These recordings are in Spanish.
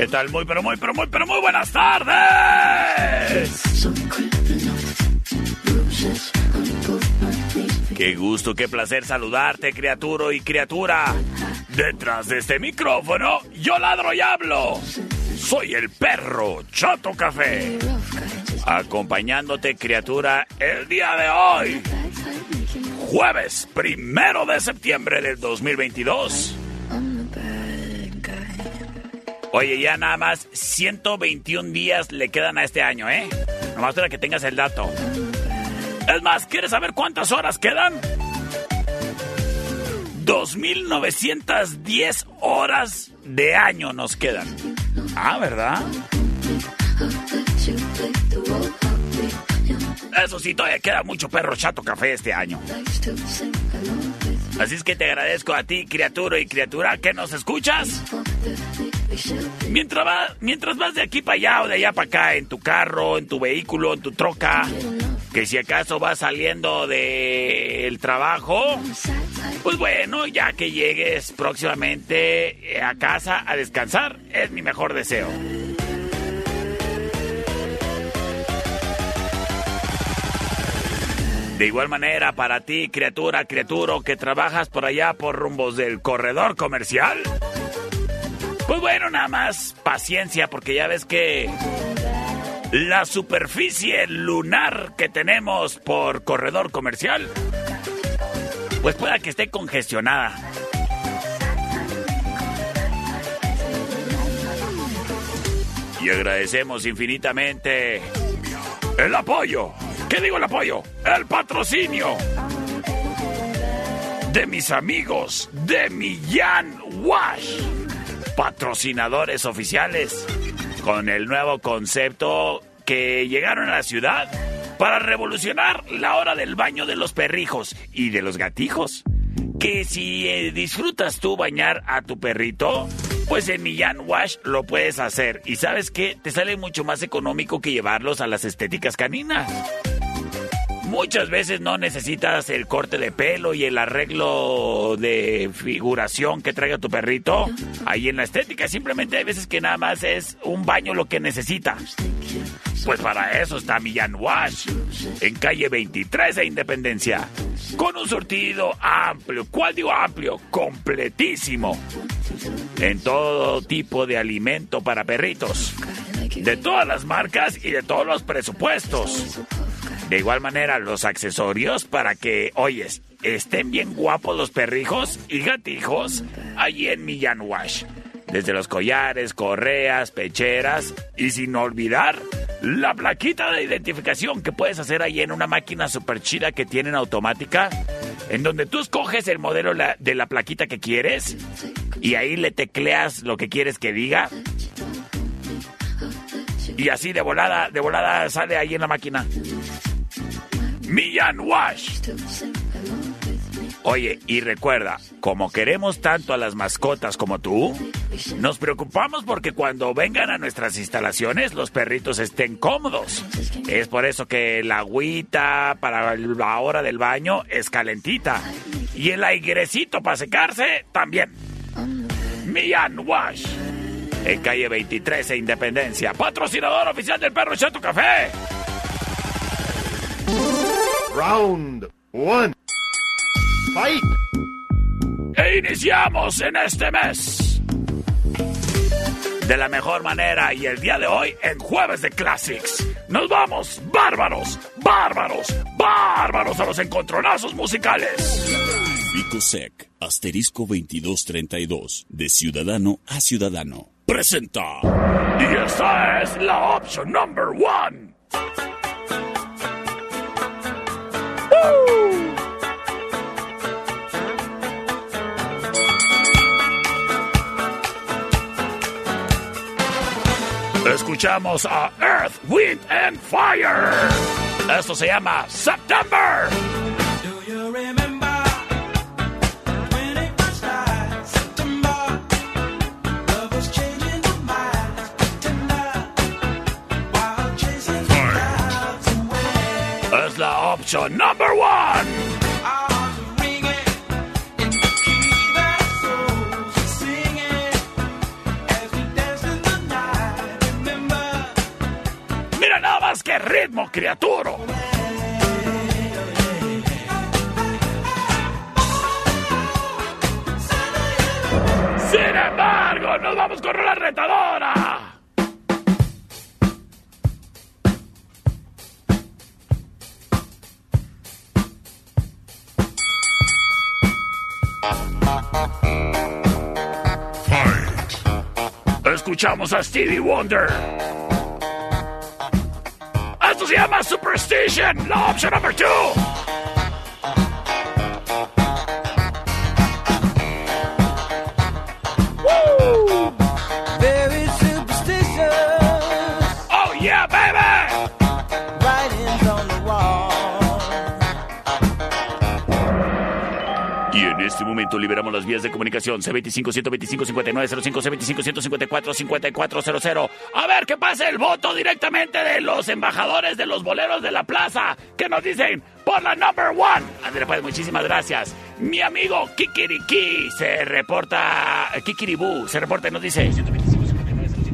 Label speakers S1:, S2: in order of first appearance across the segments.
S1: ¿Qué tal? Muy, pero muy, pero muy, pero muy buenas tardes. Qué gusto, qué placer saludarte, criatura y criatura. Detrás de este micrófono, yo ladro y hablo. Soy el perro Chato Café. Acompañándote, criatura, el día de hoy. Jueves primero de septiembre del 2022. Oye, ya nada más 121 días le quedan a este año, ¿eh? Nomás para que tengas el dato. Es más, ¿quieres saber cuántas horas quedan? 2.910 horas de año nos quedan. Ah, ¿verdad? Eso sí, todavía queda mucho perro chato café este año. Así es que te agradezco a ti, criatura y criatura, que nos escuchas. Mientras, mientras vas de aquí para allá o de allá para acá, en tu carro, en tu vehículo, en tu troca, que si acaso vas saliendo del trabajo, pues bueno, ya que llegues próximamente a casa a descansar, es mi mejor deseo. De igual manera, para ti, criatura, criaturo, que trabajas por allá por rumbos del corredor comercial. Pues bueno, nada más paciencia, porque ya ves que la superficie lunar que tenemos por corredor comercial, pues pueda que esté congestionada. Y agradecemos infinitamente el apoyo. ¿Qué digo el apoyo? El patrocinio de mis amigos de Millán Wash, patrocinadores oficiales, con el nuevo concepto que llegaron a la ciudad para revolucionar la hora del baño de los perrijos y de los gatijos. Que si eh, disfrutas tú bañar a tu perrito, pues en Millán Wash lo puedes hacer. Y sabes qué, te sale mucho más económico que llevarlos a las estéticas caninas. Muchas veces no necesitas el corte de pelo y el arreglo de figuración que traiga tu perrito ahí en la estética. Simplemente hay veces que nada más es un baño lo que necesita. Pues para eso está Millán Wash, en calle 23 de Independencia, con un surtido amplio. ¿Cuál digo amplio? Completísimo. En todo tipo de alimento para perritos. De todas las marcas y de todos los presupuestos. De igual manera, los accesorios para que, oyes, estén bien guapos los perrijos y gatijos allí en Millán Wash. Desde los collares, correas, pecheras y sin olvidar la plaquita de identificación que puedes hacer ahí en una máquina super chida que tienen automática, en donde tú escoges el modelo de la plaquita que quieres y ahí le tecleas lo que quieres que diga. Y así de volada, de volada sale ahí en la máquina. Millán Wash. Oye, y recuerda, como queremos tanto a las mascotas como tú, nos preocupamos porque cuando vengan a nuestras instalaciones los perritos estén cómodos. Es por eso que la agüita para la hora del baño es calentita. Y el airecito para secarse también. Mian Wash. En calle 23 e Independencia. Patrocinador oficial del Perro Chato Café.
S2: Round one. Fight.
S1: E iniciamos en este mes. De la mejor manera y el día de hoy en Jueves de Classics. Nos vamos, bárbaros, bárbaros, bárbaros a los encontronazos musicales.
S3: Vicosec, asterisco 2232, de ciudadano a ciudadano. Presenta.
S1: Y esta es la opción number one. Escuchamos a Earth, Wind and Fire. Esto se llama September.
S4: The night. Remember.
S1: Mira nada más que ritmo, criatura. Sin embargo, nos vamos con la retadora. Fight. Escuchamos a Stevie Wonder. Esto se llama Superstition, la opción número 2. Momento liberamos las vías de comunicación C25-125-5905, C25-154-5400. A ver qué pasa el voto directamente de los embajadores de los boleros de la plaza que nos dicen por la number one. André, pues muchísimas gracias. Mi amigo Kikiriki se reporta, Kikiribú se reporta y nos dice...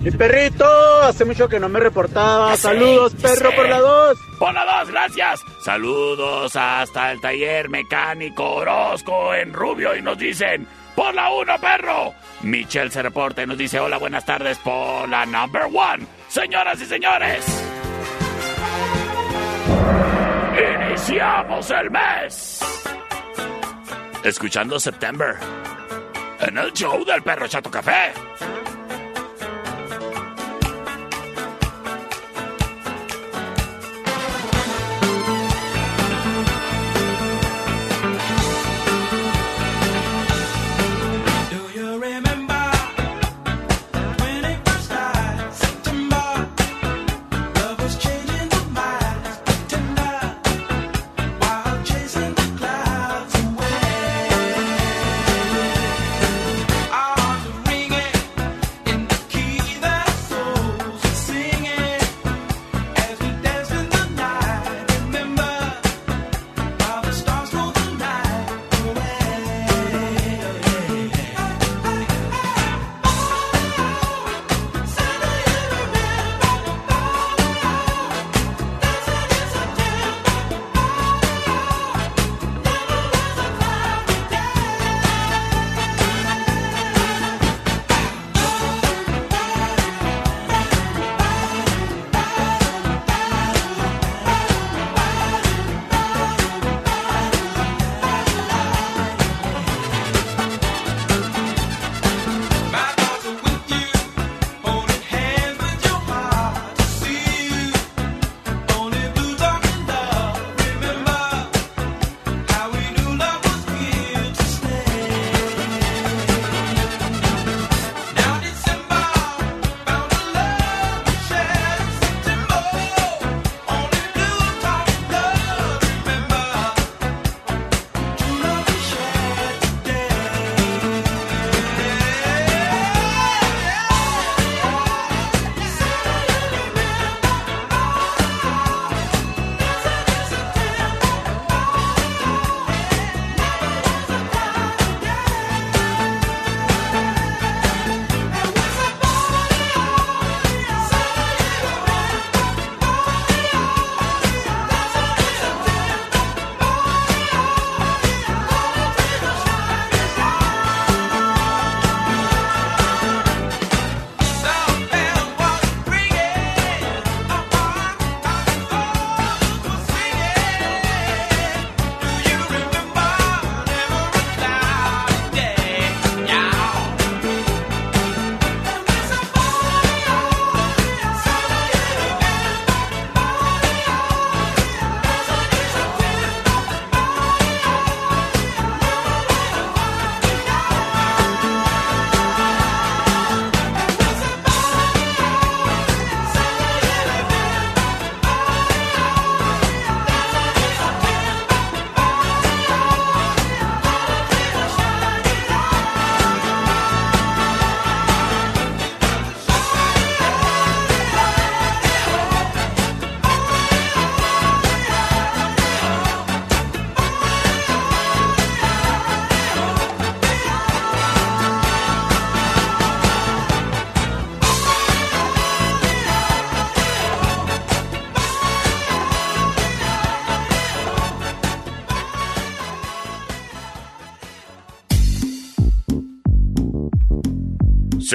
S5: Mi perrito, hace mucho que no me reportaba.
S1: Sé,
S5: Saludos, perro, por la dos.
S1: Por la dos, gracias. Saludos hasta el taller mecánico Orozco en Rubio y nos dicen, por la uno, perro. Michelle se reporta y nos dice, hola, buenas tardes por la number one. Señoras y señores. Iniciamos el mes. Escuchando September. En el show del perro Chato Café.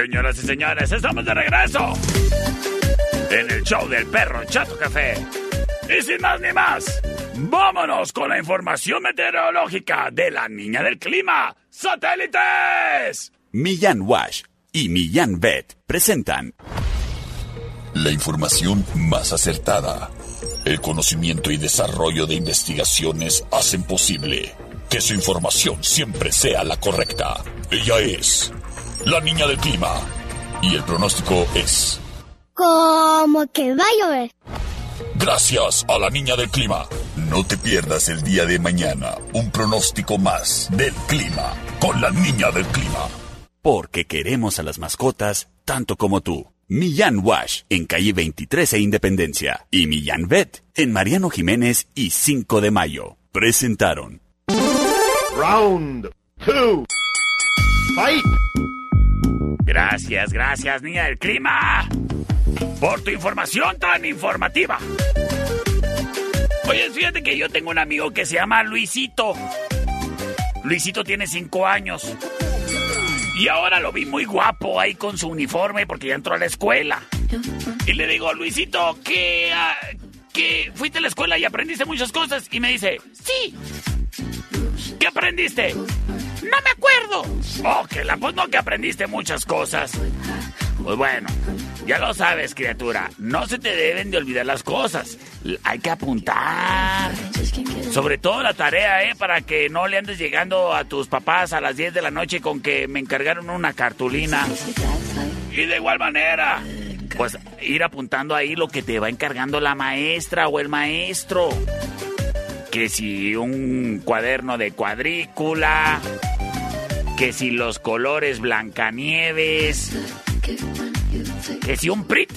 S1: Señoras y señores, estamos de regreso en el show del perro Chato Café. Y sin más ni más, vámonos con la información meteorológica de la niña del clima. ¡Satélites!
S3: Millán Wash y Millán Vet presentan
S6: La información más acertada. El conocimiento y desarrollo de investigaciones hacen posible que su información siempre sea la correcta. Ella es la niña del clima. Y el pronóstico es...
S7: Como que va a llover.
S6: Gracias a la niña del clima. No te pierdas el día de mañana un pronóstico más del clima con la niña del clima.
S3: porque queremos a las mascotas tanto como tú. Millán Wash en calle 23 e Independencia y Millán Vet en Mariano Jiménez y 5 de Mayo. Presentaron
S2: Round two. Fight.
S1: Gracias, gracias, niña del clima, por tu información tan informativa. Oye, fíjate que yo tengo un amigo que se llama Luisito. Luisito tiene cinco años. Y ahora lo vi muy guapo ahí con su uniforme porque ya entró a la escuela. Y le digo, Luisito, que, ah, que fuiste a la escuela y aprendiste muchas cosas. Y me dice, sí. ¿Qué aprendiste? No me acuerdo. Oh, la pues no que aprendiste muchas cosas. Pues bueno, ya lo sabes, criatura. No se te deben de olvidar las cosas. Hay que apuntar. Sobre todo la tarea, ¿eh? Para que no le andes llegando a tus papás a las 10 de la noche con que me encargaron una cartulina. Y de igual manera, pues ir apuntando ahí lo que te va encargando la maestra o el maestro. Que si un cuaderno de cuadrícula, que si los colores Blancanieves, que si un PRIT.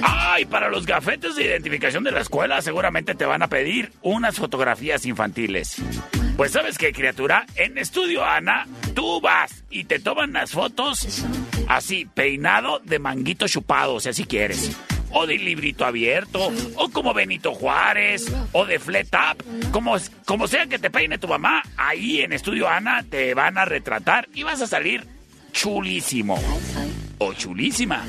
S1: Ay, para los gafetes de identificación de la escuela seguramente te van a pedir unas fotografías infantiles. Pues sabes qué, criatura, en Estudio Ana, tú vas y te toman las fotos así, peinado de manguito chupado, si así quieres. O de librito abierto, o como Benito Juárez, o de flat up, como, como sea que te peine tu mamá, ahí en Estudio Ana te van a retratar y vas a salir chulísimo. O chulísima.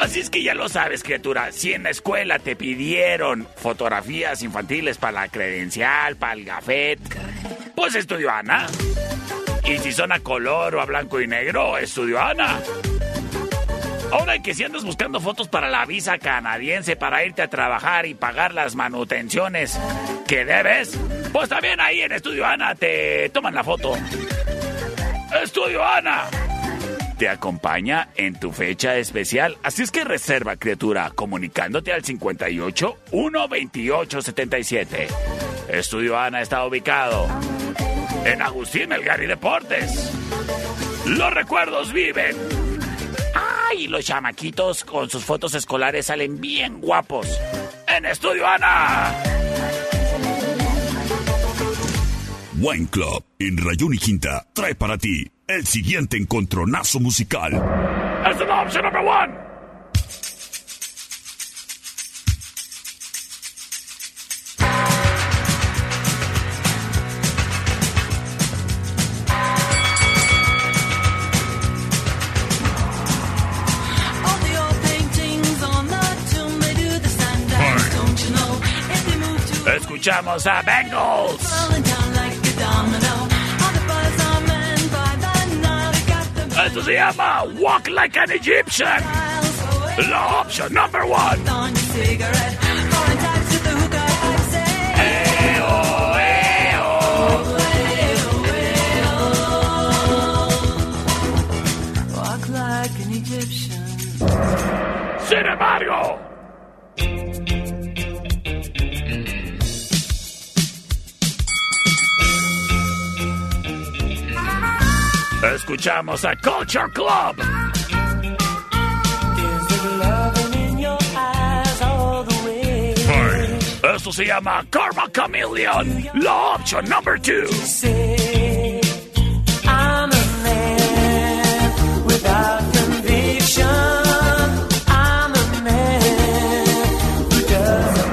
S1: Así es que ya lo sabes, criatura. Si en la escuela te pidieron fotografías infantiles para la credencial, para el gafet, pues estudio Ana. Y si son a color o a blanco y negro, estudio Ana. Ahora que si andas buscando fotos para la visa canadiense para irte a trabajar y pagar las manutenciones que debes, pues también ahí en Estudio Ana te toman la foto. Estudio Ana te acompaña en tu fecha especial. Así es que reserva, criatura, comunicándote al 58 128 77. Estudio Ana está ubicado en Agustín Melgar y Deportes. Los recuerdos viven. ¡Ay! Los chamaquitos con sus fotos escolares salen bien guapos. En Estudio Ana.
S3: Wine Club en Rayón y Quinta trae para ti el siguiente encontronazo musical.
S1: Es la opción number one.
S4: They got the
S1: Esto se llama Walk Like an Egyptian. La opción number one. Escuchamos a Culture Club. Esto se llama Karma Chameleon. La opción number two.
S4: I'm a man without conviction. I'm a man who doesn't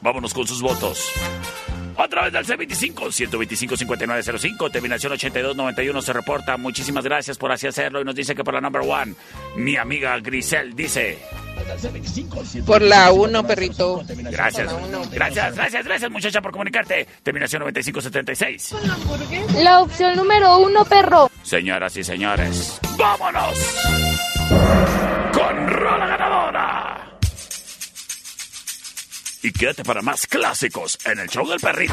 S1: Vámonos con sus votos. Través del C25-125-5905, terminación 8291 se reporta. Muchísimas gracias por así hacerlo y nos dice que por la number one, mi amiga Grisel dice...
S8: Por la 1, perrito.
S1: Gracias, gracias, gracias, gracias muchacha por comunicarte. Terminación 9576.
S7: La opción número uno, perro.
S1: Señoras y señores, ¡vámonos! Con Rola Ganadora. Y quédate para más clásicos en el show del perrito.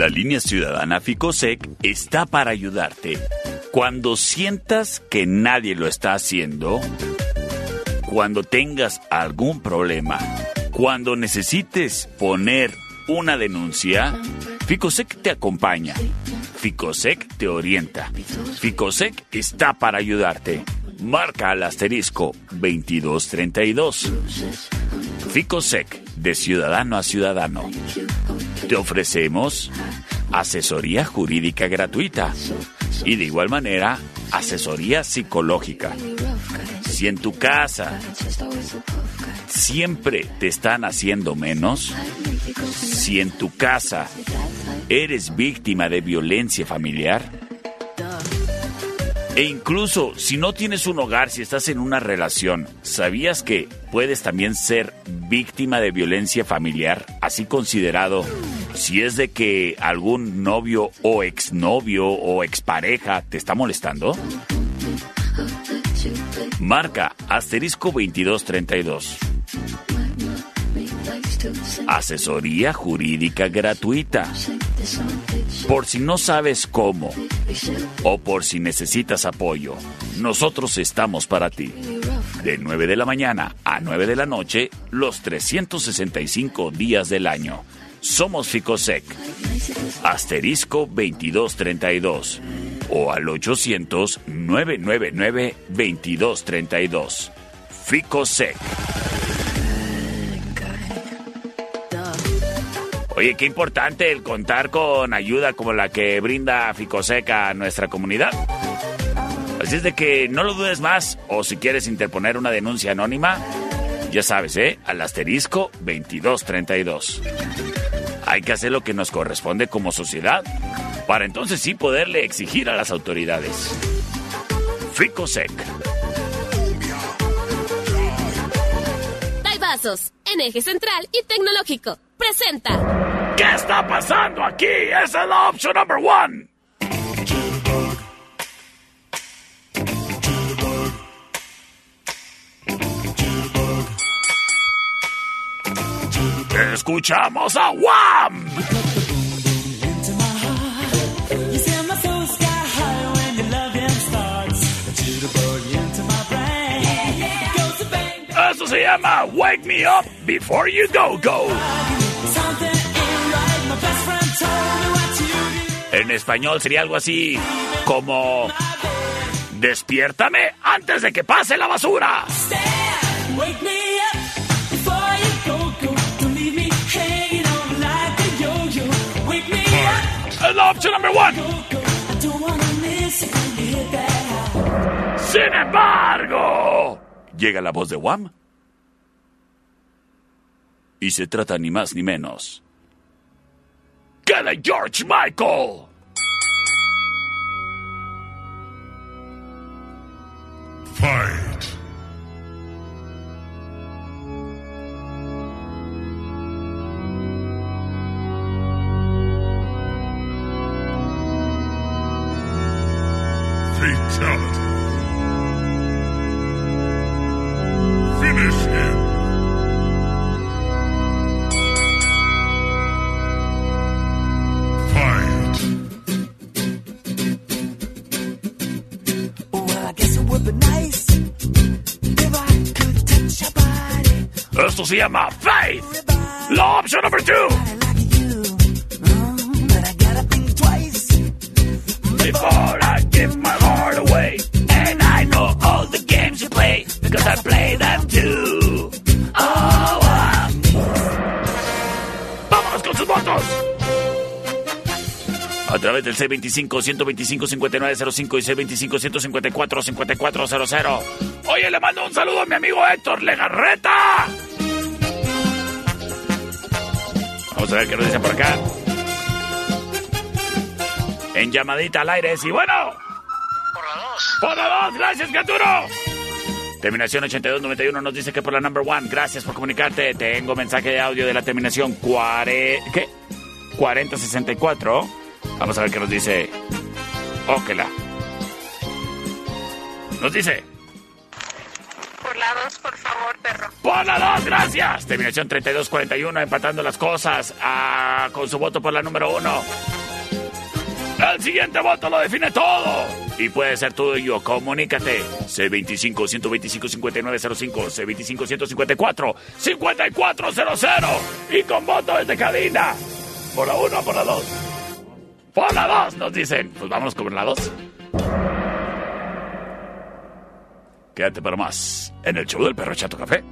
S1: La línea ciudadana Ficosec está para ayudarte. Cuando sientas que nadie lo está haciendo, cuando tengas algún problema, cuando necesites poner una denuncia, Ficosec te acompaña. Ficosec te orienta. Ficosec está para ayudarte. Marca al asterisco 2232. Ficosec, de ciudadano a ciudadano. Te ofrecemos asesoría jurídica gratuita y de igual manera asesoría psicológica. Si en tu casa siempre te están haciendo menos, si en tu casa eres víctima de violencia familiar, E incluso si no tienes un hogar, si estás en una relación, ¿sabías que puedes también ser víctima de violencia familiar? Así considerado, si es de que algún novio o exnovio o expareja te está molestando. Marca asterisco 2232. Asesoría jurídica gratuita. Por si no sabes cómo o por si necesitas apoyo, nosotros estamos para ti. De 9 de la mañana a 9 de la noche, los 365 días del año. Somos Ficosec. Asterisco 2232 o al 800-999-2232. Ficosec. Oye, qué importante el contar con ayuda como la que brinda Ficoseca a nuestra comunidad. Así es de que no lo dudes más o si quieres interponer una denuncia anónima, ya sabes, ¿eh? Al asterisco 2232. Hay que hacer lo que nos corresponde como sociedad para entonces sí poderle exigir a las autoridades. Ficosec.
S9: Vasos, en eje central y tecnológico. Presenta.
S1: ¿Qué está pasando aquí? Esa es la opción number one. Escuchamos a Wham. Eso se llama Wake Me Up Before You Go Go. En español sería algo así como Despiértame antes de que pase la basura. Es la opción number one. Sin embargo, llega la voz de Wham. Y se trata ni más ni menos que de George Michael.
S10: Fight.
S1: Se llama Faith. La opción number two. Before I give my heart away. And I know all the games you play. Because I play them too. Oh, ah. Vámonos con sus votos. A través del C25-125-5905 y C25-154-5400. Oye, le mando un saludo a mi amigo Héctor Legarreta. Vamos a ver qué nos dicen por acá. En llamadita al aire, sí, bueno. Por la 2. Por la 2, gracias, Gaturo. Terminación 8291 nos dice que por la number one. Gracias por comunicarte. Tengo mensaje de audio de la terminación 40. ¿Qué? 4064. Vamos a ver qué nos dice. Óquela. Nos dice.
S11: Por la 2, por favor, perro.
S1: Por la 2, gracias. Terminación 3241, empatando las cosas ah, con su voto por la número 1. El siguiente voto lo define todo. Y puede ser tuyo. Comunícate. C25-125-5905. C25-154-5400. Y con voto desde cabina. Por la 1 por la 2. Por la 2 nos dicen. Pues vámonos con la 2. Quédate para más en el show del perro Chato Café.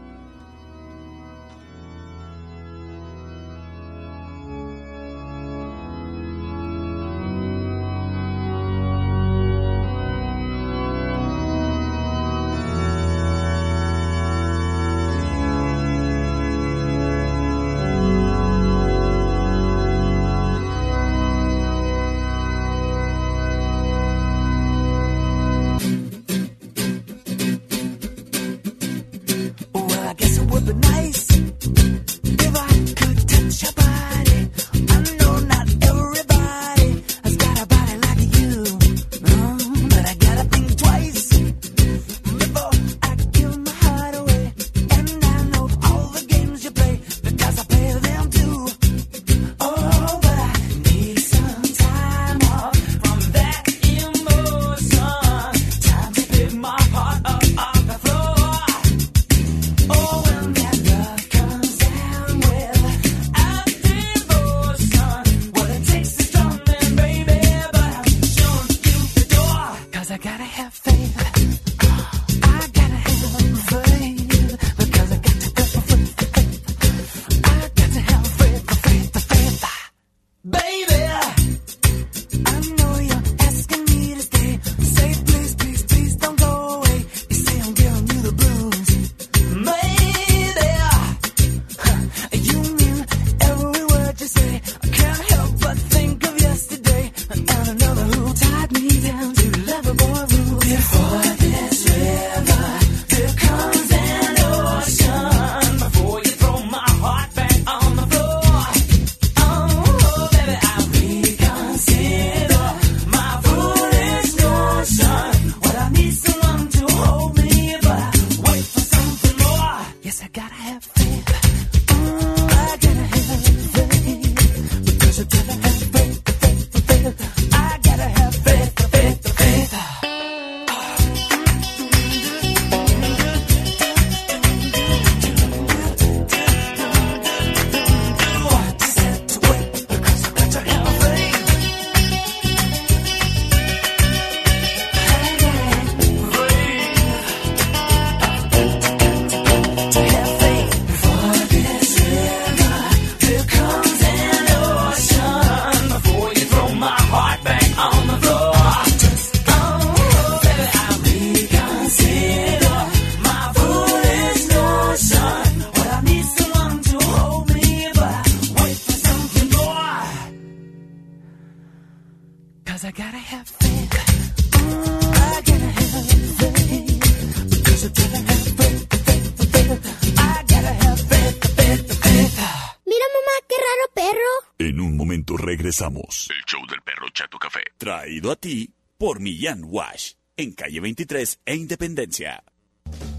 S3: Regresamos. El show del perro Chato Café. Traído a ti por Millán Wash. En calle 23 e Independencia.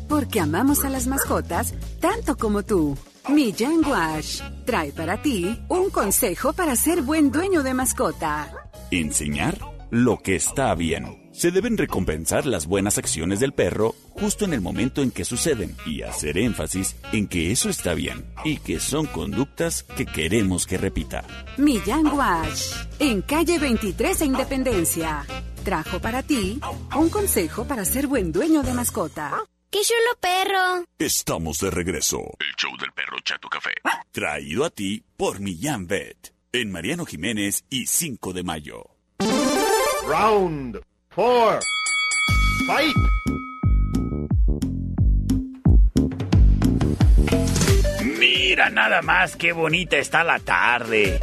S12: Porque amamos a las mascotas tanto como tú. Millán Wash trae para ti un consejo para ser buen dueño de mascota.
S3: Enseñar lo que está bien. Se deben recompensar las buenas acciones del perro justo en el momento en que suceden y hacer énfasis en que eso está bien y que son conductas que queremos que repita.
S12: Millán Wash en calle 23 e Independencia. Trajo para ti un consejo para ser buen dueño de mascota.
S7: ¡Qué chulo perro!
S3: Estamos de regreso. El show del perro Chato Café. Traído a ti por Millán Vet. En Mariano Jiménez y 5 de mayo.
S2: Round four. Fight.
S1: Mira nada más qué bonita está la tarde.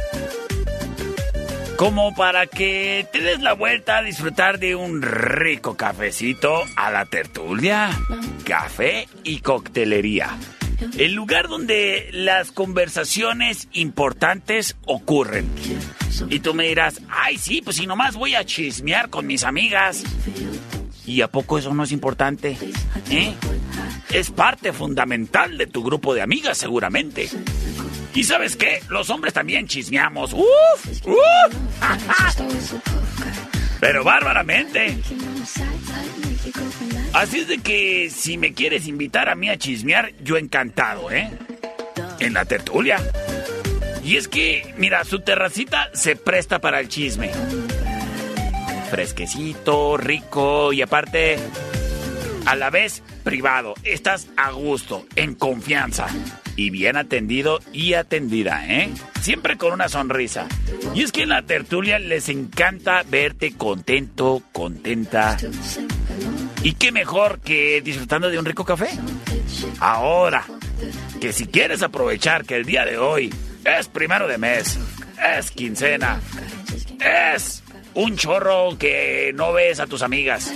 S1: Como para que te des la vuelta a disfrutar de un rico cafecito a la tertulia, café y coctelería. El lugar donde las conversaciones importantes ocurren. Y tú me dirás, ay sí, pues si nomás voy a chismear con mis amigas. ¿Y a poco eso no es importante? ¿Eh? Es parte fundamental de tu grupo de amigas, seguramente. ¿Y sabes qué? Los hombres también chismeamos. ¡Uf! ¡Uf! Pero bárbaramente. Así es de que si me quieres invitar a mí a chismear, yo encantado, ¿eh? En la tertulia. Y es que, mira, su terracita se presta para el chisme. Fresquecito, rico y aparte, a la vez privado. Estás a gusto, en confianza. Y bien atendido y atendida, ¿eh? Siempre con una sonrisa. Y es que en la tertulia les encanta verte contento, contenta. ¿Y qué mejor que disfrutando de un rico café? Ahora, que si quieres aprovechar que el día de hoy es primero de mes, es quincena, es un chorro que no ves a tus amigas.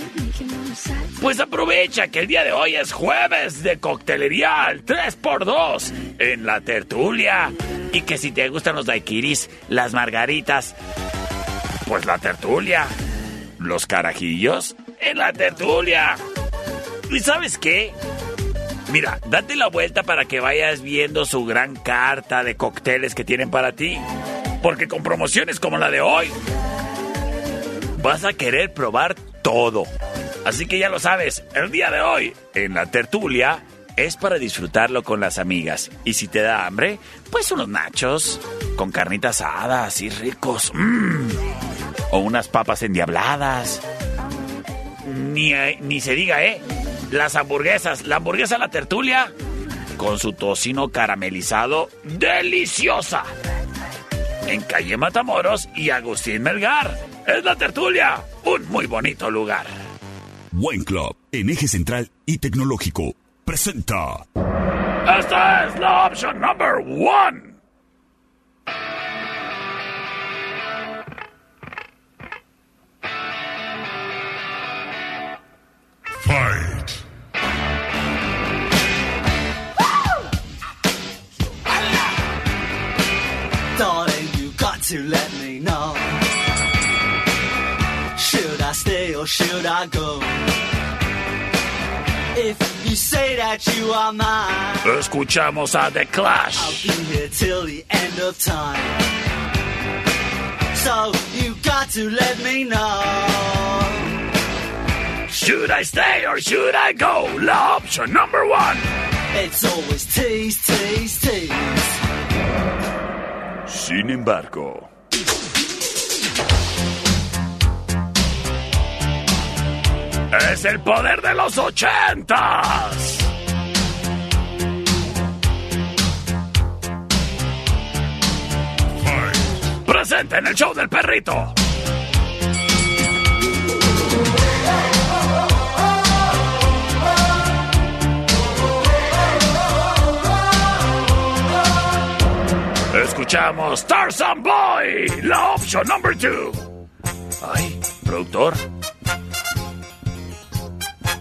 S1: Pues aprovecha que el día de hoy es jueves de coctelería al 3x2 en la tertulia. Y que si te gustan los daiquiris, las margaritas, pues la tertulia. Los carajillos en la tertulia. ¿Y sabes qué? Mira, date la vuelta para que vayas viendo su gran carta de cócteles que tienen para ti. Porque con promociones como la de hoy, vas a querer probar todo. Así que ya lo sabes, el día de hoy, en la tertulia, es para disfrutarlo con las amigas. Y si te da hambre, pues unos nachos con carnitas asadas así ricos. mm. O unas papas endiabladas. Ni, eh, ni se diga, ¿eh? Las hamburguesas. La hamburguesa la tertulia con su tocino caramelizado deliciosa. En calle Matamoros y Agustín Melgar. Es la tertulia. Un muy bonito lugar.
S3: Wine Club, en eje central y tecnológico, presenta.
S1: Esta es la opción number one.
S10: Fight.
S13: Darling, you got to let me know. Should I stay or should I go? If you say that you are mine,
S1: Escuchamos a The Clash.
S13: I'll be here till the end of time. So you got to let me know.
S1: Should I stay or should I go? La opción number one.
S13: It's always tease, tease, tease.
S3: Sin embargo,
S1: Es el poder de los ochentas. Presente en el show del perrito. Escuchamos Tarzan Boy, la opción number two.
S14: Ay, productor.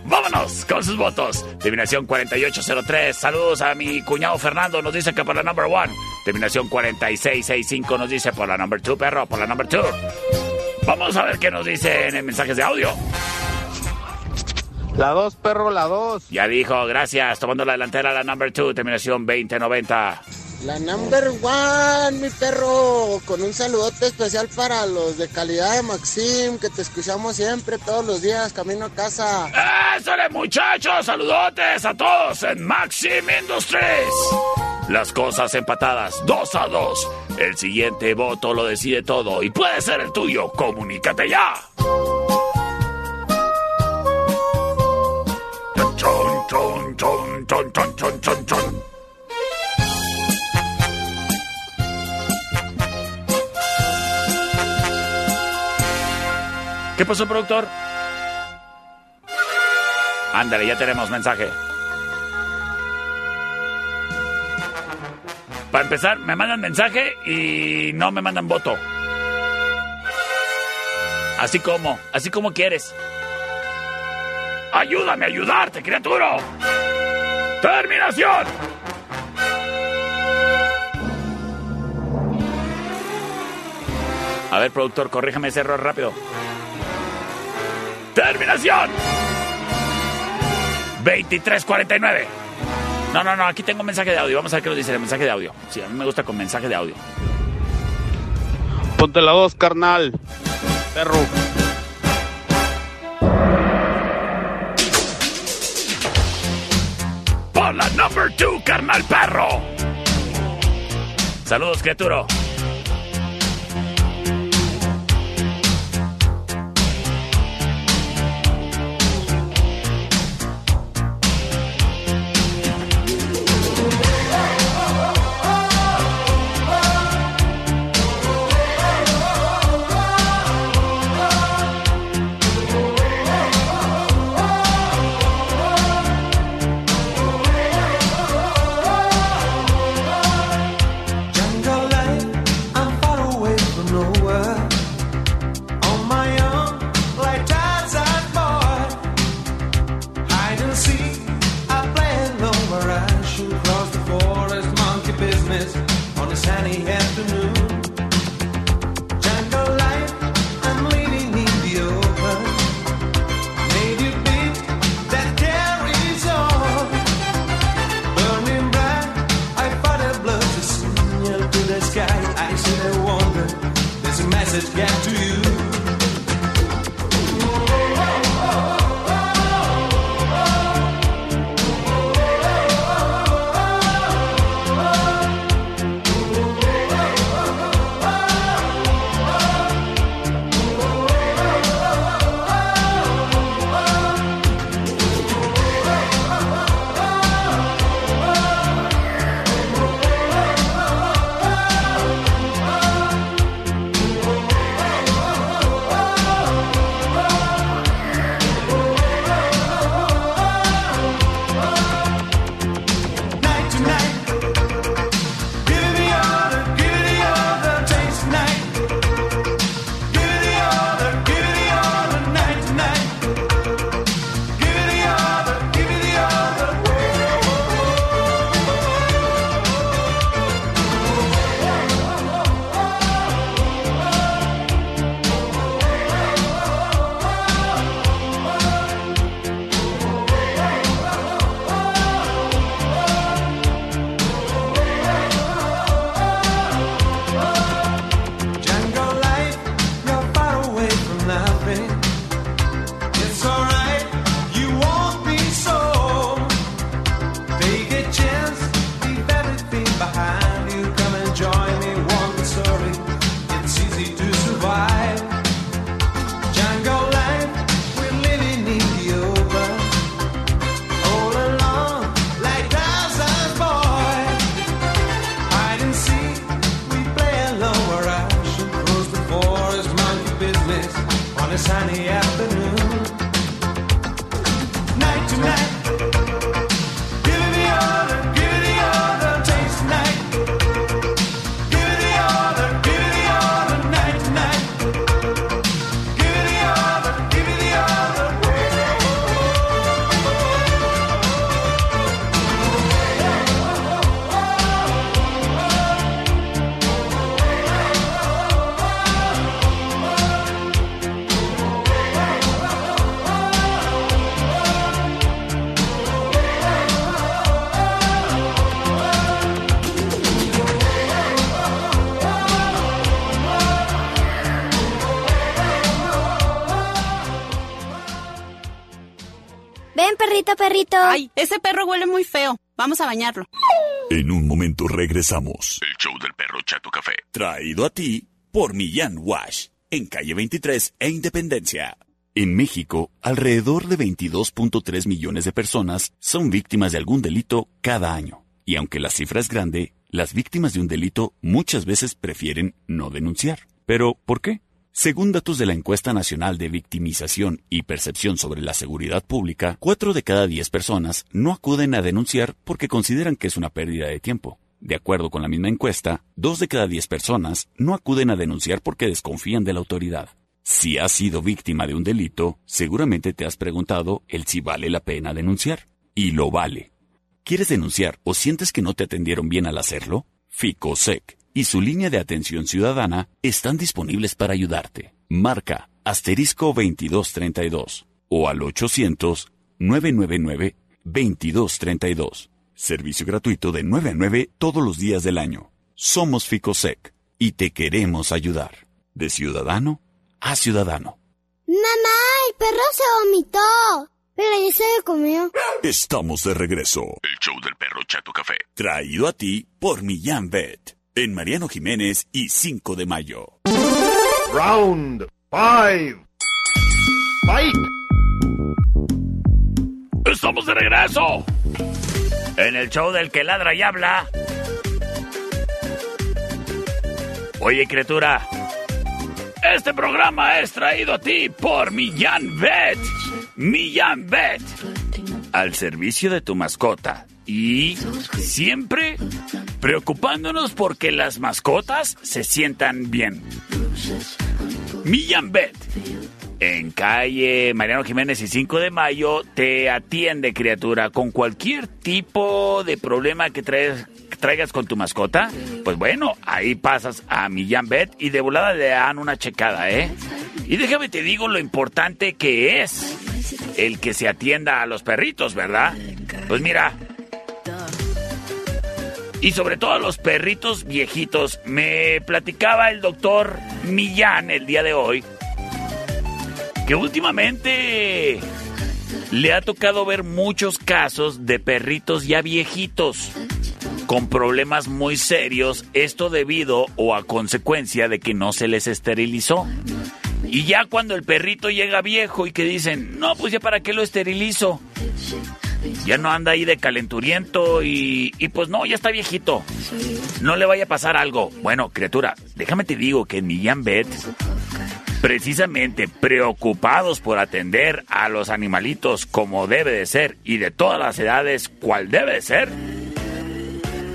S14: Vámonos con sus votos. Terminación 4803. Saludos a mi cuñado Fernando. Nos dice que por la number one. Terminación 4665 nos dice por la number two, perro. Por la number two. Vamos a ver qué nos dicen en mensajes de audio.
S5: La 2, perro, la 2.
S14: Ya dijo, gracias. Tomando la delantera la number two. Terminación 2090.
S15: La number one, mi perro, con un saludote especial para los de calidad de Maxim, que te escuchamos siempre, todos los días, camino a casa.
S14: ¡Ésale, muchachos! ¡Saludotes a todos en Maxim Industries! Las cosas empatadas, dos a dos. El siguiente voto lo decide todo y puede ser el tuyo. ¡Comunícate ya! ¿Qué pasó, productor? Ándale, ya tenemos mensaje. Para empezar, me mandan mensaje y no me mandan voto. Así como, así como quieres. Ayúdame a ayudarte, criatura. Terminación. A ver, productor, corríjame ese error rápido. Terminación. 2349. No, no, no, aquí tengo un mensaje de audio. Vamos a ver qué nos dice el mensaje de audio. Sí, a mí me gusta con mensaje de audio.
S5: Ponte la 2, carnal. Perro.
S14: Por la number two, carnal perro. Saludos, criatura.
S7: Perrito, perrito.
S16: Ay, ese perro huele muy feo. Vamos a bañarlo.
S3: En un momento regresamos. El show del perro Chato Café. Traído a ti por Millán Wash. En calle 23 e Independencia. En México, alrededor de 22.3 millones de personas son víctimas de algún delito cada año. Y aunque la cifra es grande, las víctimas de un delito muchas veces prefieren no denunciar. Pero, ¿por qué? Según datos de la encuesta nacional de victimización y percepción sobre la seguridad pública, 4 de cada 10 personas no acuden a denunciar porque consideran que es una pérdida de tiempo. De acuerdo con la misma encuesta, 2 de cada 10 personas no acuden a denunciar porque desconfían de la autoridad. Si has sido víctima de un delito, seguramente te has preguntado el si vale la pena denunciar. Y lo vale. ¿Quieres denunciar o sientes que no te atendieron bien al hacerlo? FICOSEC y su línea de atención ciudadana están disponibles para ayudarte. Marca asterisco 2232 o al 800-999-2232. Servicio gratuito de 9 a 9 todos los días del año. Somos FICOSEC y te queremos ayudar. De ciudadano a ciudadano.
S7: Mamá, el perro se vomitó. Pero ya se lo comió.
S3: Estamos de regreso. El show del perro Chato Café. Traído a ti por Millán Vet. En Mariano Jiménez y 5 de mayo.
S2: Round 5. Fight.
S1: ¡Estamos de regreso! En el show del que ladra y habla. Oye, criatura. Este programa es traído a ti por Millán Vet. Millán Vet. Al servicio de tu mascota. Y siempre preocupándonos porque las mascotas se sientan bien. Millán Vet. En calle Mariano Jiménez y 5 de Mayo te atiende, criatura, con cualquier tipo de problema que traes, traigas con tu mascota. Pues bueno, ahí pasas a Millán Vet y de volada le dan una checada, ¿eh? Y déjame te digo lo importante que es el que se atienda a los perritos, ¿verdad? Pues mira, y sobre todo los perritos viejitos. Me platicaba el doctor Millán el día de hoy que últimamente le ha tocado ver muchos casos de perritos ya viejitos con problemas muy serios, esto debido o a consecuencia de que no se les esterilizó. Y ya cuando el perrito llega viejo y que dicen, no, pues ya para qué lo esterilizo. Ya no anda ahí de calenturiento y, y pues no, ya está viejito. No le vaya a pasar algo. Bueno, criatura, déjame te digo que en Millán precisamente preocupados por atender a los animalitos como debe de ser y de todas las edades cual debe de ser,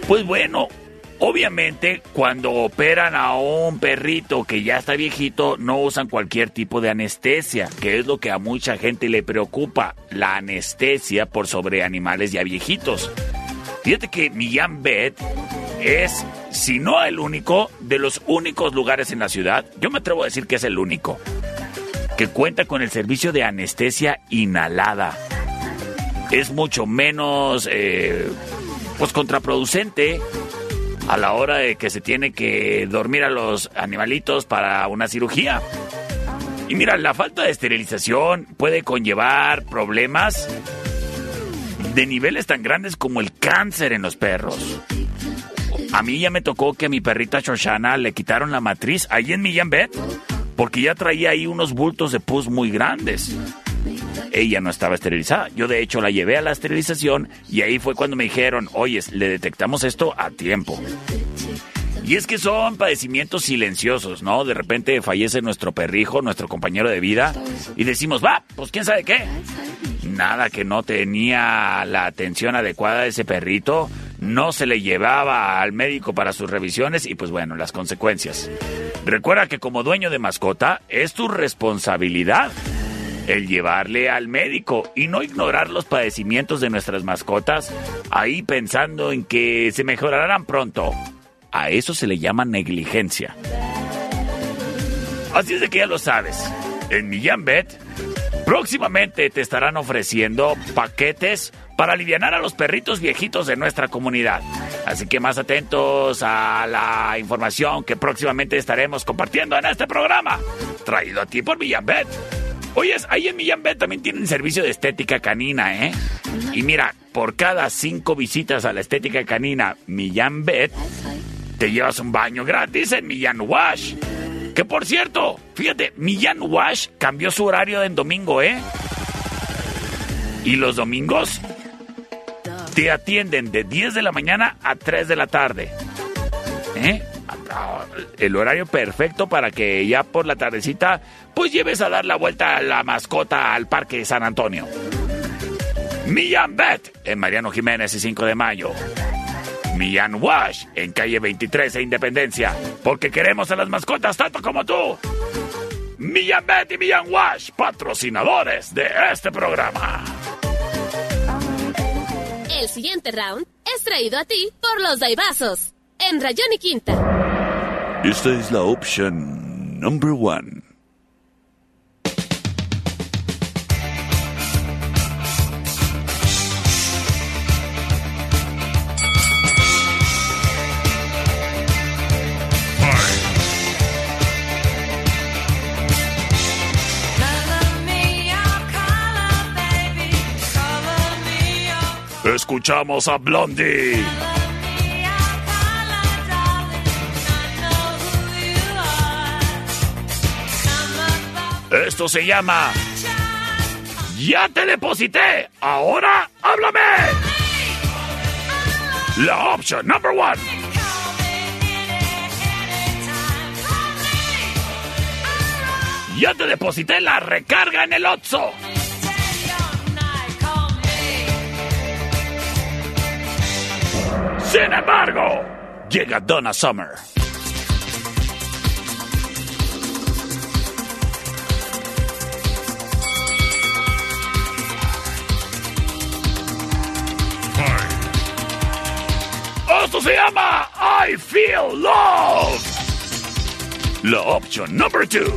S1: pues bueno, Obviamente, cuando operan a un perrito que ya está viejito, no usan cualquier tipo de anestesia, que es lo que a mucha gente le preocupa, la anestesia por sobre animales ya viejitos. Fíjate que Millán Vet es, si no el único, de los únicos lugares en la ciudad, yo me atrevo a decir que es el único, que cuenta con el servicio de anestesia inhalada. Es mucho menos, eh, pues, contraproducente a la hora de que se tiene que dormir a los animalitos para una cirugía. Y mira, la falta de esterilización puede conllevar problemas de niveles tan grandes como el cáncer en los perros. A mí ya me tocó que a mi perrita Shoshana le quitaron la matriz ahí en Millán Bet porque ya traía ahí unos bultos de pus muy grandes. Ella no estaba esterilizada. Yo de hecho la llevé a la esterilización y ahí fue cuando me dijeron, oye, le detectamos esto a tiempo. Y es que son padecimientos silenciosos, ¿no? De repente fallece nuestro perrijo, nuestro compañero de vida, y decimos, va, pues quién sabe qué. Nada que no tenía la atención adecuada de ese perrito, no se le llevaba al médico para sus revisiones y pues bueno, las consecuencias. Recuerda que como dueño de mascota es tu responsabilidad el llevarle al médico y no ignorar los padecimientos de nuestras mascotas ahí pensando en que se mejorarán pronto. A eso se le llama negligencia. Así es de que ya lo sabes. En Millán Bet, próximamente te estarán ofreciendo paquetes para aliviar a los perritos viejitos de nuestra comunidad. Así que más atentos a la información que próximamente estaremos compartiendo en este programa. Traído a ti por Millán Oyes, ahí en Millán Bet también tienen servicio de estética canina, ¿eh? Y mira, por cada cinco visitas a la estética canina Millán Bet, te llevas un baño gratis en Millán Wash. Que por cierto, fíjate, Millán Wash cambió su horario en domingo, ¿eh? Y los domingos te atienden de 10 de la mañana a 3 de la tarde. ¿Eh? El horario perfecto para que ya por la tardecita pues lleves a dar la vuelta a la mascota al Parque San Antonio. Millán Bet en Mariano Jiménez y 5 de mayo. Millán Wash en calle 23 e Independencia. Porque queremos a las mascotas tanto como tú. Millán Bet y Millán Wash, patrocinadores de este programa.
S9: El siguiente round es traído a ti por los Daibazos. En Rayón y Quinta.
S3: Esta es la opción number one.
S1: Escuchamos a Blondie. Esto se llama Ya te deposité. Ahora háblame. La opción number one. Ya te deposité la recarga en el Otso. Sin embargo, llega Donna Summer. Esto se llama I Feel Love. La opción number two.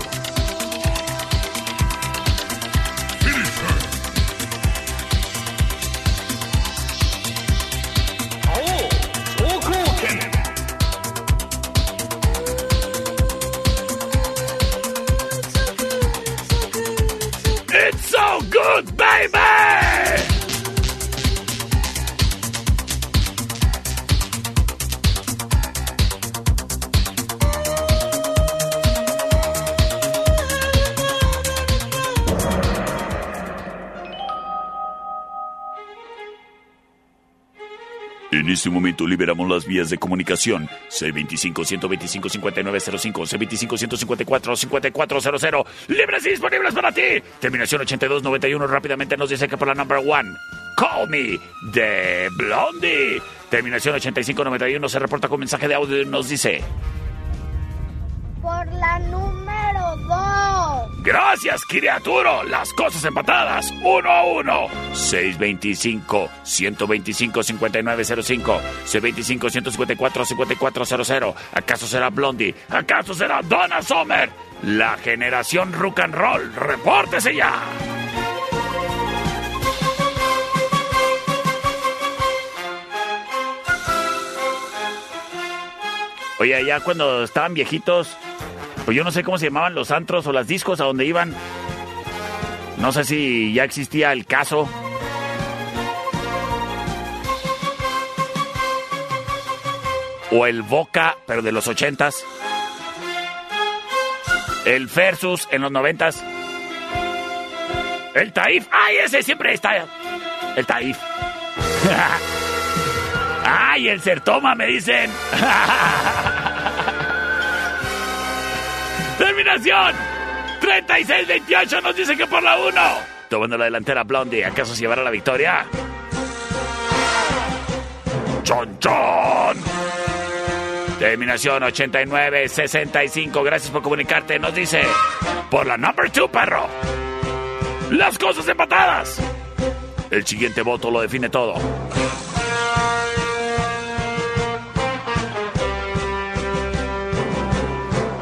S1: It's so good, baby!
S3: En este momento liberamos las vías de comunicación. C25-125-5905, C25-154-5400. Libres y disponibles para ti. Terminación 8291 rápidamente nos dice que por la number one. Call me de Blondie. Terminación 8591 se reporta con mensaje de audio y nos dice.
S7: Por la número 2.
S1: Gracias, criaturo. Las cosas empatadas. Uno a uno. 625-125-5905. C25-154-5400. ¿Acaso será Blondie? ¿Acaso será Donna Summer? La generación rock and roll. Repórtese ya. Oye, ya cuando estaban viejitos, pues yo no sé cómo se llamaban los antros o las discos a donde iban. No sé si ya existía el caso. O el Boca, pero de los ochentas. El Versus en los noventas. El Taif. ¡Ay, ese siempre está! El Taif. ¡Ay, el Sertoma, me dicen! Terminación 36-28 nos dice que por la 1. Tomando la delantera Blondie, ¿acaso se llevará la victoria? ¡Chon, chon! Terminación 89-65. Gracias por comunicarte. Nos dice por la number 2, perro. Las cosas empatadas. El siguiente voto lo define todo.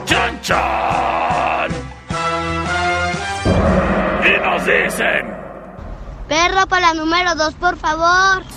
S1: ¡Chan, chan!
S7: Perro por la número 2, por favor.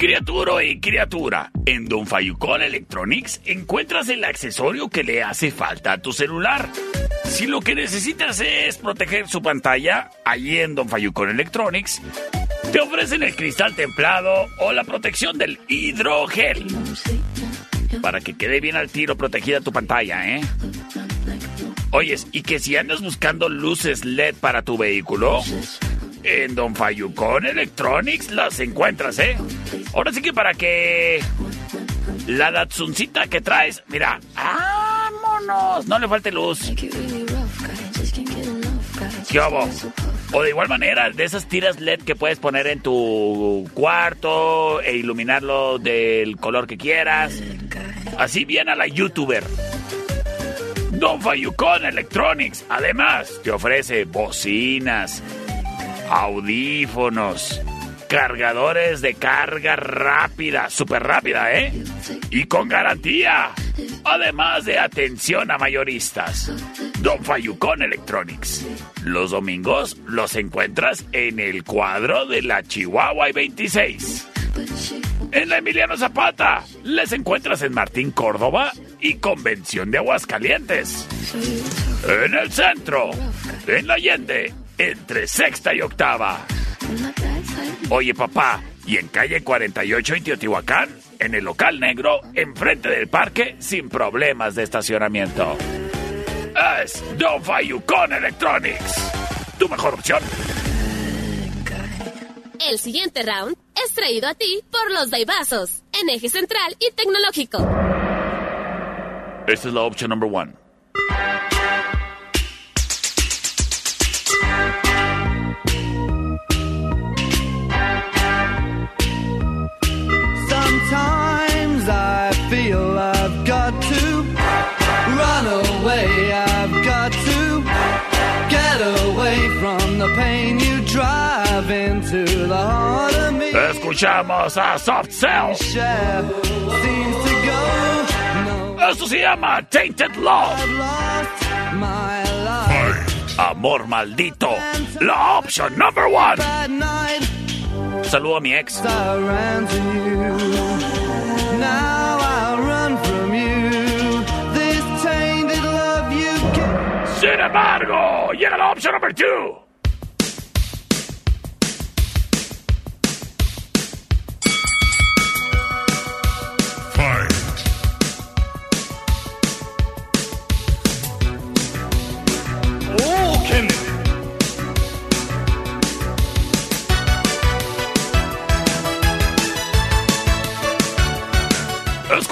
S1: Criatura y criatura, en Don Fayucón Electronics encuentras el accesorio que le hace falta a tu celular. Si lo que necesitas es proteger su pantalla, allí en Don Fayucón Electronics te ofrecen el cristal templado o la protección del hidrogel. Para que quede bien al tiro protegida tu pantalla, ¿eh? Oyes, y que si andas buscando luces LED para tu vehículo, en Don Fayucón Electronics las encuentras, ¿eh? Ahora sí que para que la Datsuncita que traes, mira, vámonos, no le falte luz. ¿Qué? O de igual manera, de esas tiras LED que puedes poner en tu cuarto e iluminarlo del color que quieras. Así bien a la youtuber. Don Fayucón Electronics, además, te ofrece bocinas, audífonos, cargadores de carga rápida, súper rápida, ¿eh? Y con garantía. Además de atención a mayoristas. Don Fayucón Electronics. Los domingos los encuentras en el cuadro de la Chihuahua y 26. En la Emiliano Zapata les encuentras en Martín Córdoba y Convención de Aguascalientes. En el centro, en la Allende, entre sexta y octava. Oye papá, y en calle 48 y Teotihuacán, en el local negro, enfrente del parque, sin problemas de estacionamiento. Es Don Fayucón Electronics. Tu mejor opción.
S9: El siguiente round es traído a ti por los Daibazos, en eje central y tecnológico.
S1: Esta es la opción number one. Escuchamos a Soft Cell.
S13: Share seems to go.
S1: Esto se llama Tainted Love.
S13: Lost my life.
S1: Amor maldito. La opción number one.
S13: That night
S1: Saludo a mi ex.
S13: I ran to you. Now I run from you. This tainted love you give.
S1: Sin embargo, llega la opción number two.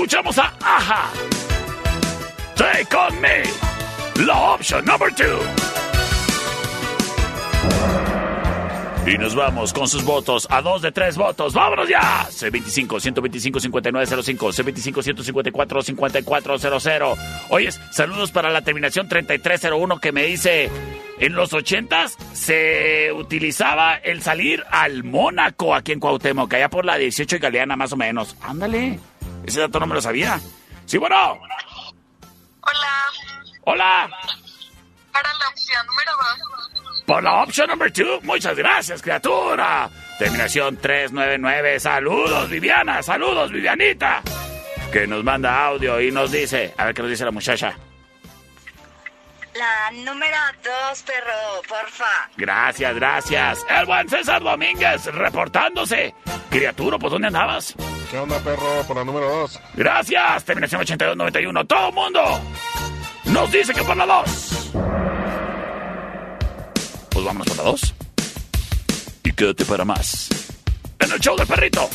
S1: Escuchamos a Aja. Take on me. La opción number two. Y nos vamos con sus votos a dos de tres votos. ¡Vámonos ya! C25 125 5905 C25 154 5400 Oyes, saludos para la terminación 3301 que me dice... En los ochentas se utilizaba el salir al Mónaco aquí en Cuauhtémoc, allá por la 18 y Galeana más o menos. Ándale, ese dato no me lo sabía. Sí, bueno.
S11: Hola,
S1: Hola.
S11: para la opción número 2.
S1: Por la opción number two, muchas gracias, criatura. Terminación 399. Saludos, Viviana. Saludos, Vivianita. Que nos manda audio y nos dice. A ver qué nos dice la muchacha.
S17: La número dos, perro, porfa.
S1: Gracias, gracias. El buen César Domínguez reportándose. Criatura, ¿por dónde andabas?
S2: ¿Qué onda, perro? Por la número 2.
S1: Gracias. Terminación 8291. Todo el mundo nos dice que por la 2. Pues vámonos por la 2. Y quédate para más. En el show del perrito.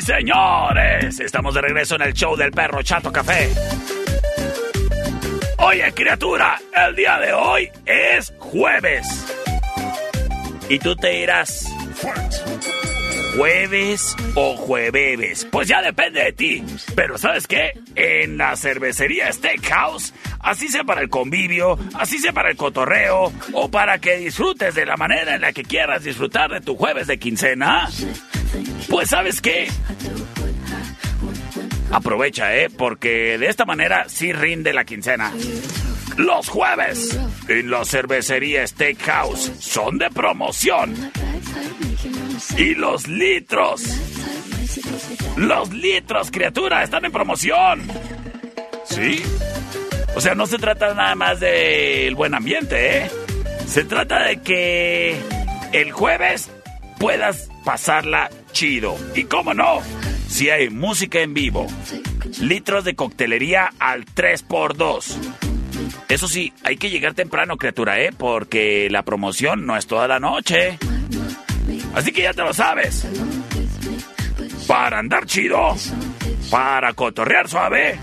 S1: Señores, estamos de regreso en el show del perro Chato Café. Oye, criatura, el día de hoy es jueves. Y tú te dirás, ¿jueves o jueves? Pues ya depende de ti. Pero ¿sabes qué? En la cervecería Steakhouse, así sea para el convivio, así sea para el cotorreo, o para que disfrutes de la manera en la que quieras disfrutar de tu jueves de quincena. Pues ¿sabes qué? Aprovecha, ¿eh? Porque de esta manera sí rinde la quincena. Los jueves en la cervecería Steakhouse son de promoción. Y los litros. Los litros, criatura, están en promoción. ¿Sí? O sea, no se trata nada más del buen ambiente, ¿eh? Se trata de que el jueves puedas pasarla chido. Y cómo no, si hay música en vivo, litros de coctelería al 3x2. Eso sí, hay que llegar temprano, criatura, ¿eh? Porque la promoción no es toda la noche. Así que ya te lo sabes. Para andar chido, para cotorrear suave,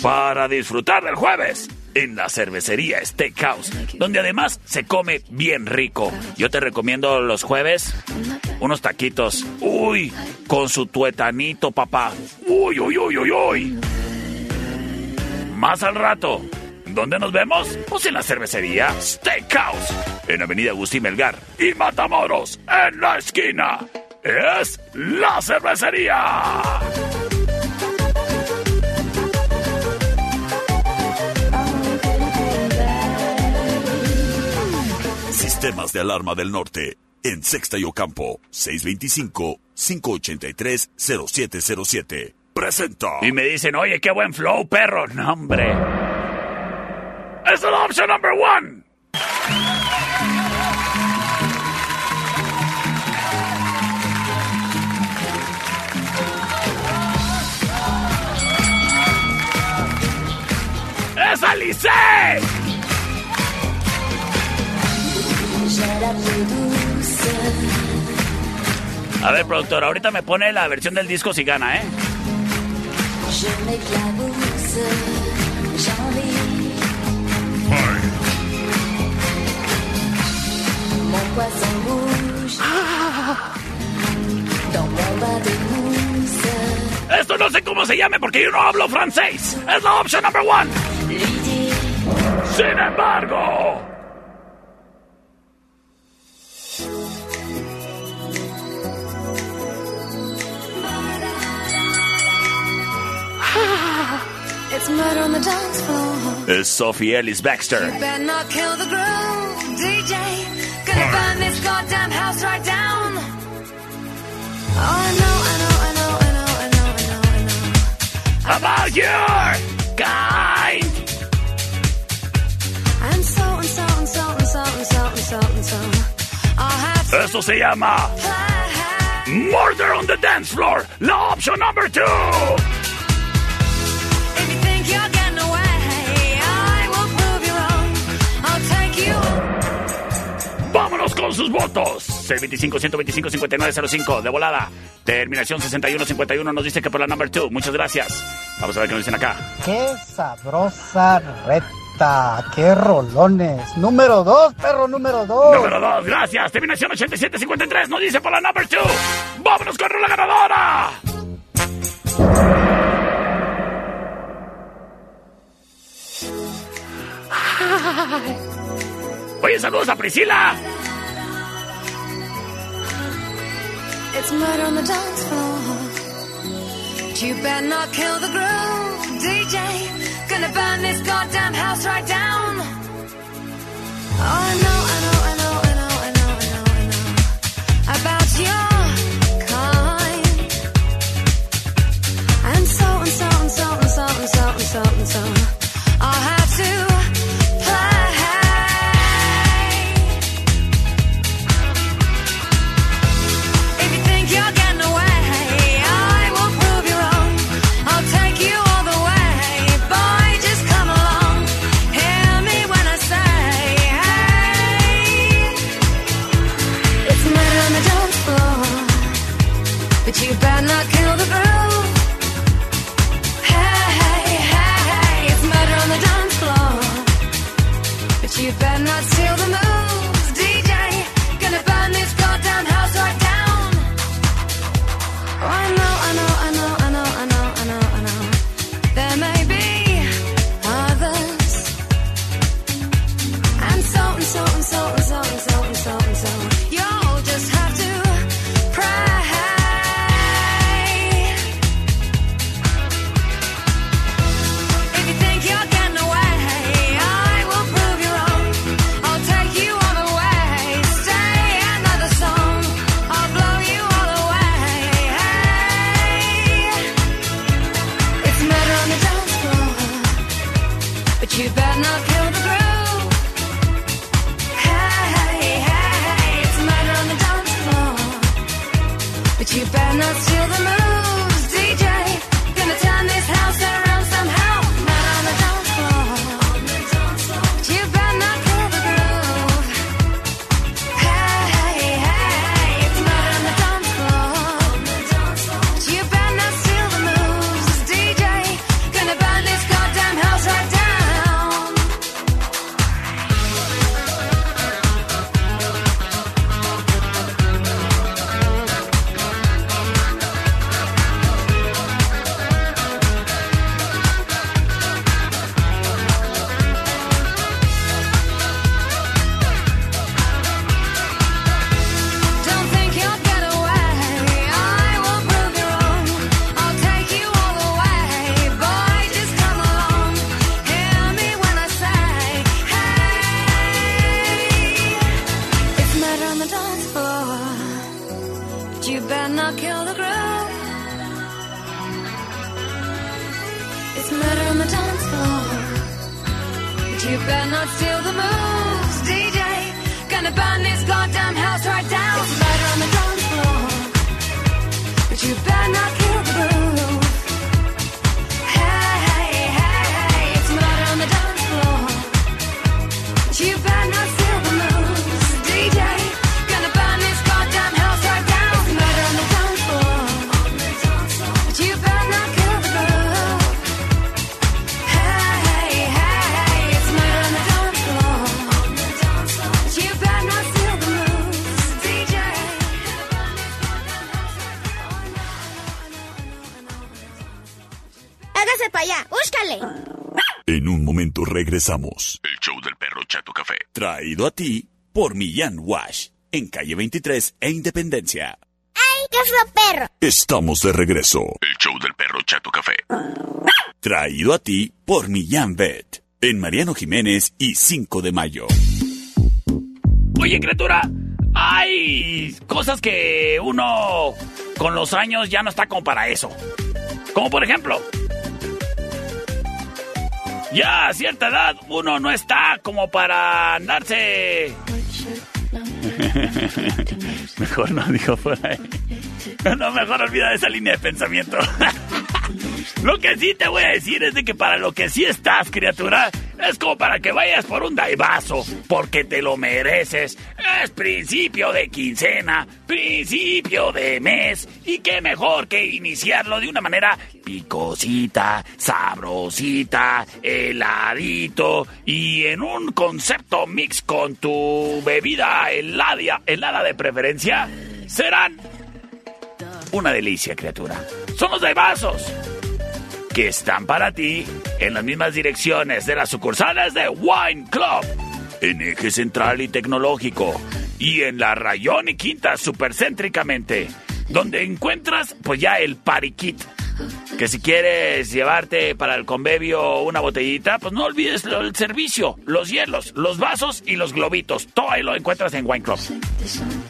S1: para disfrutar del jueves en la cervecería Steakhouse, donde además se come bien rico. Yo te recomiendo los jueves unos taquitos. Uy, con su tuetanito, papá. Uy, uy, uy, uy, uy. Más al rato. ¿Dónde nos vemos? Pues en la cervecería Steakhouse, en Avenida Agustín Melgar y Matamoros, en la esquina. Es la cervecería.
S3: Sistemas de alarma del norte. En Sexta y Ocampo, 625-583-0707. Presenta.
S1: Y me dicen, oye, qué buen flow, perro. No, hombre. Es la opción number one. ¡Es Alice! A ver, productor, ahorita me pone la versión del disco si gana, ¿eh?
S4: Esto no sé cómo
S1: se llame porque yo no hablo francés. Es la opción number one. Sin embargo.
S4: It's murder on the dance floor.
S1: It's Sophie Ellis Baxter.
S4: You better not kill the groom, DJ. Gonna burn this goddamn house right down. Oh, I know, I know, I know, I know, I know, I know, I know.
S1: About your kind.
S4: And so, and so, and so, and so, and so, and so, and so. Have
S1: Eso se llama Murder on the Dance Floor, la opción number two. Vámonos con sus votos. 625-125-5905 de volada. Terminación 6151 nos dice que por la number 2. Muchas gracias. Vamos a ver qué nos dicen acá.
S18: Qué sabrosa reta. Qué rolones. Número 2, perro, número 2.
S1: Número 2, gracias. Terminación 8753 nos dice por la number 2. Vámonos con la ganadora. ¡Ay! Oye, saludos a Priscila.
S4: It's murder on the dance floor. You better not kill the groove, DJ. Gonna burn this goddamn house right down. Oh, I know, I know.
S3: Regresamos. El show del perro Chato Café. Traído a ti por Millán Wash. En calle 23 e Independencia.
S7: ¡Ay, qué feo perro!
S3: Estamos de regreso. El show del perro Chato Café. Traído a ti por Millán Vet. En Mariano Jiménez y 5 de mayo.
S1: Oye, criatura, hay cosas que uno con los años ya no está como para eso. Como por ejemplo, ya a cierta edad uno no está como para andarse... mejor no digo por ahí. No, mejor olvida esa línea de pensamiento. Lo que sí te voy a decir es de que para lo que sí estás, criatura, es como para que vayas por un daivazo, porque te lo mereces. Es principio de quincena, principio de mes, y qué mejor que iniciarlo de una manera picosita, sabrosita, heladito, y en un concepto mix con tu bebida helada, helada de preferencia, serán una delicia, criatura. Son los vasos que están para ti en las mismas direcciones de las sucursales de Wine Club, en eje central y tecnológico, y en la Rayón y Quinta supercéntricamente, donde encuentras pues ya el party kit. Que si quieres llevarte para el convivio una botellita, pues no olvides el servicio, los hielos, los vasos y los globitos. Todo ahí lo encuentras en Wine Club.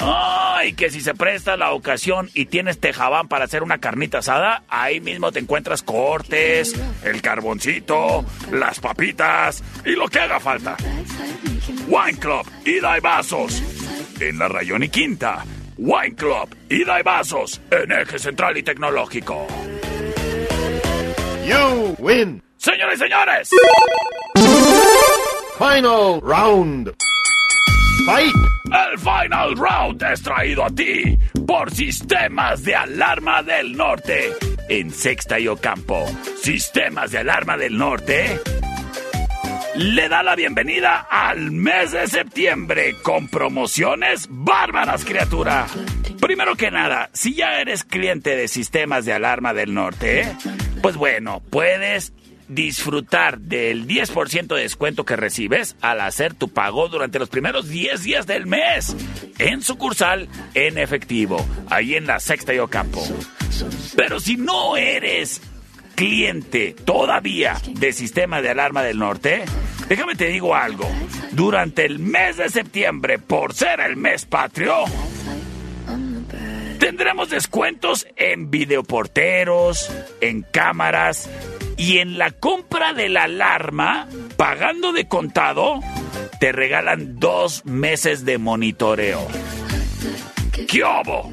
S1: Ay, que si se presta la ocasión y tienes tejabán para hacer una carnita asada, ahí mismo te encuentras cortes, el carboncito, las papitas y lo que haga falta. Wine Club, ida y vasos. En la Rayón y Quinta. Wine Club, ida y vasos. En eje central y tecnológico.
S2: You win.
S1: Señores y señores.
S2: Final round. Fight.
S1: El Final Round es traído a ti por Sistemas de Alarma del Norte. En Sexta y Ocampo, Sistemas de Alarma del Norte le da la bienvenida al mes de septiembre con promociones bárbaras, criatura. Primero que nada, si ya eres cliente de Sistemas de Alarma del Norte, pues bueno, puedes disfrutar del 10% de descuento que recibes al hacer tu pago durante los primeros 10 días del mes en sucursal en efectivo, ahí en la Sexta y Ocampo. Pero si no eres cliente todavía de Sistema de Alarma del Norte, déjame te digo algo. Durante el mes de septiembre, por ser el mes patrio, tendremos descuentos en videoporteros, en cámaras y en la compra de la alarma, pagando de contado, te regalan dos meses de monitoreo. ¿Qué obo?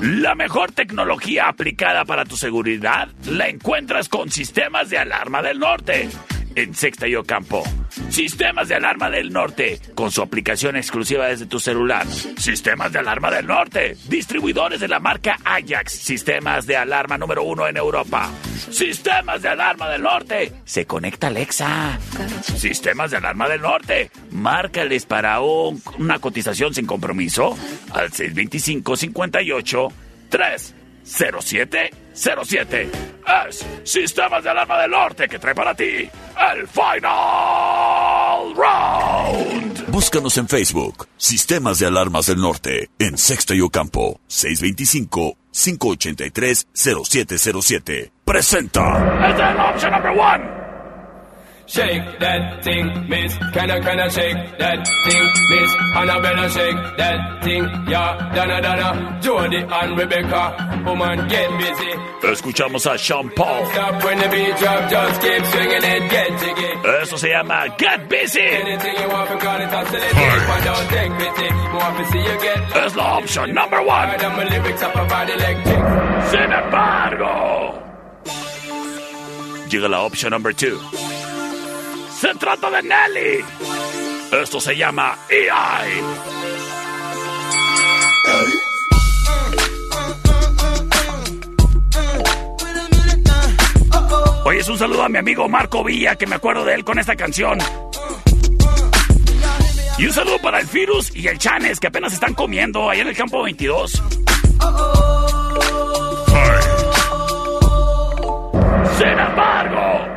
S1: La mejor tecnología aplicada para tu seguridad la encuentras con Sistemas de Alarma del Norte. En Sexta y Ocampo. Sistemas de Alarma del Norte. Con su aplicación exclusiva desde tu celular. Sistemas de Alarma del Norte. Distribuidores de la marca Ajax. Sistemas de alarma número uno en Europa. Sistemas de Alarma del Norte. Se conecta Alexa. Sistemas de Alarma del Norte. Márcales para un- una cotización sin compromiso al 625 58 30707 Es Sistemas de Alarma del Norte que trae para ti el Final Round.
S3: Búscanos en Facebook, Sistemas de Alarmas del Norte, en Sexta y Ocampo, 625-583-0707. Presenta.
S1: Es el option number one.
S19: Shake that thing, miss. Can I, can I shake that thing, miss? Annabella, shake that thing, yeah. Donna, Donna, Jody and Rebecca. Woman, get busy.
S1: Escuchamos a Sean Paul.
S19: Stop when the beat drop, just keep swinging it, get jiggy.
S1: Eso se llama Get Busy.
S19: Anything you want, call it oscillate, but don't take pity. Want to see you get
S1: Es la option number one.
S19: hard and my lyrics up about electric.
S1: Sin embargo, llega la option number two. Se trata de Nelly. Esto se llama EI. Oye, es un saludo a mi amigo Marco Villa, que me acuerdo de él con esta canción. Y un saludo para el Virus y el Chanes, que apenas están comiendo allá en el campo 22.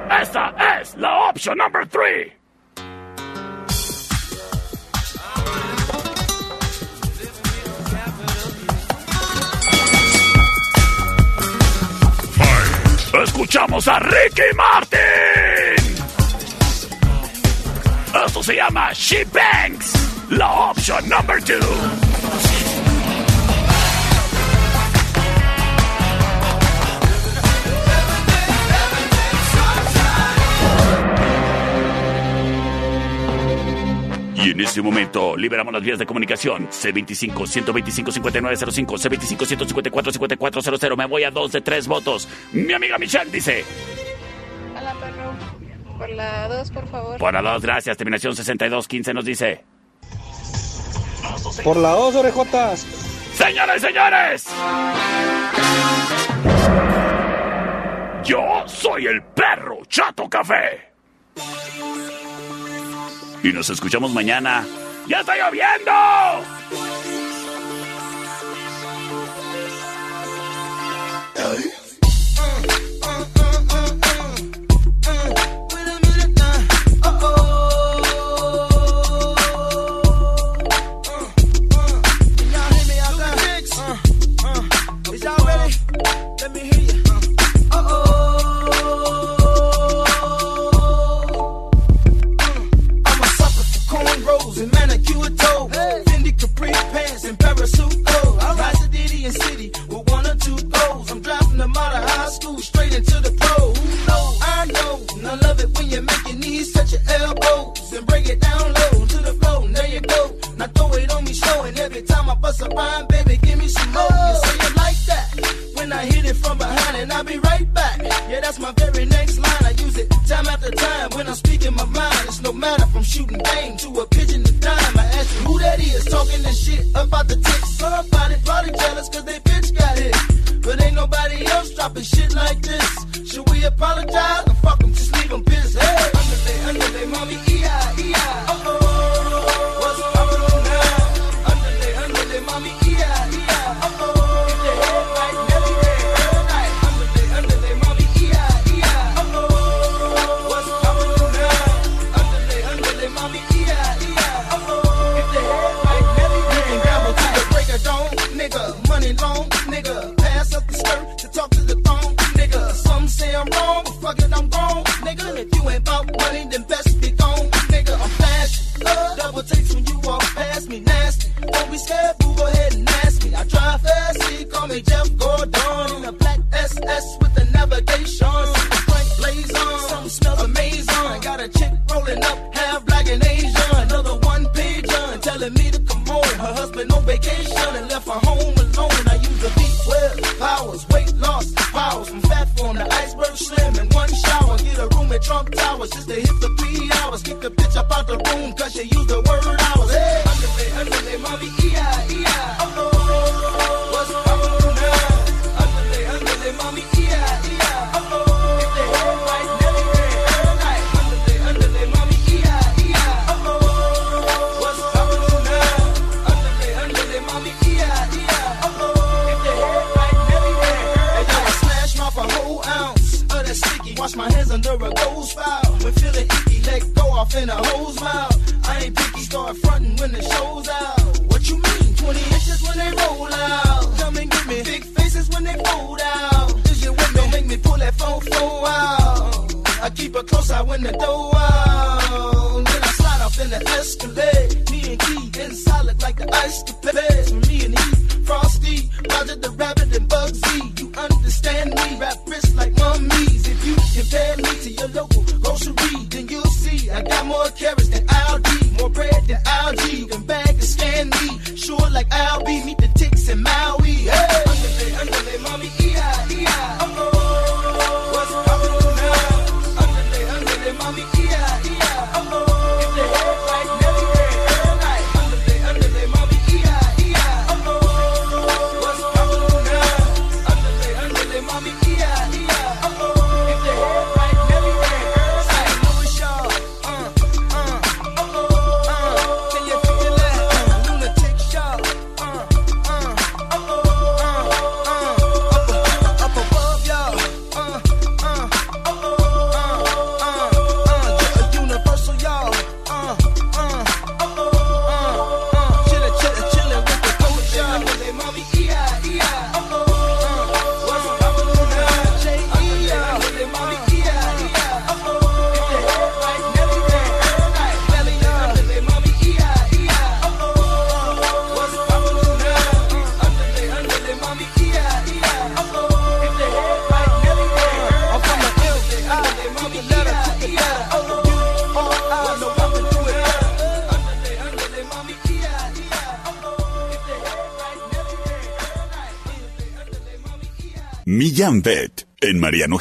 S1: Esa es
S20: la opción número 3. Escuchamos a Ricky Martin. Esto se llama She Banks, la opción número 2. Y en ese momento liberamos las vías de comunicación. C25-125-5905, C25-154-5400. Me voy a dos de tres votos. Mi amiga Michelle dice...
S21: Hola, perro. Por la dos, por favor.
S20: Por la dos, gracias. Terminación 62-15 nos dice...
S18: Por la dos, orejotas.
S20: Señores, señores. Yo soy el perro Chato Café. Y nos escuchamos mañana. ¡Ya está lloviendo!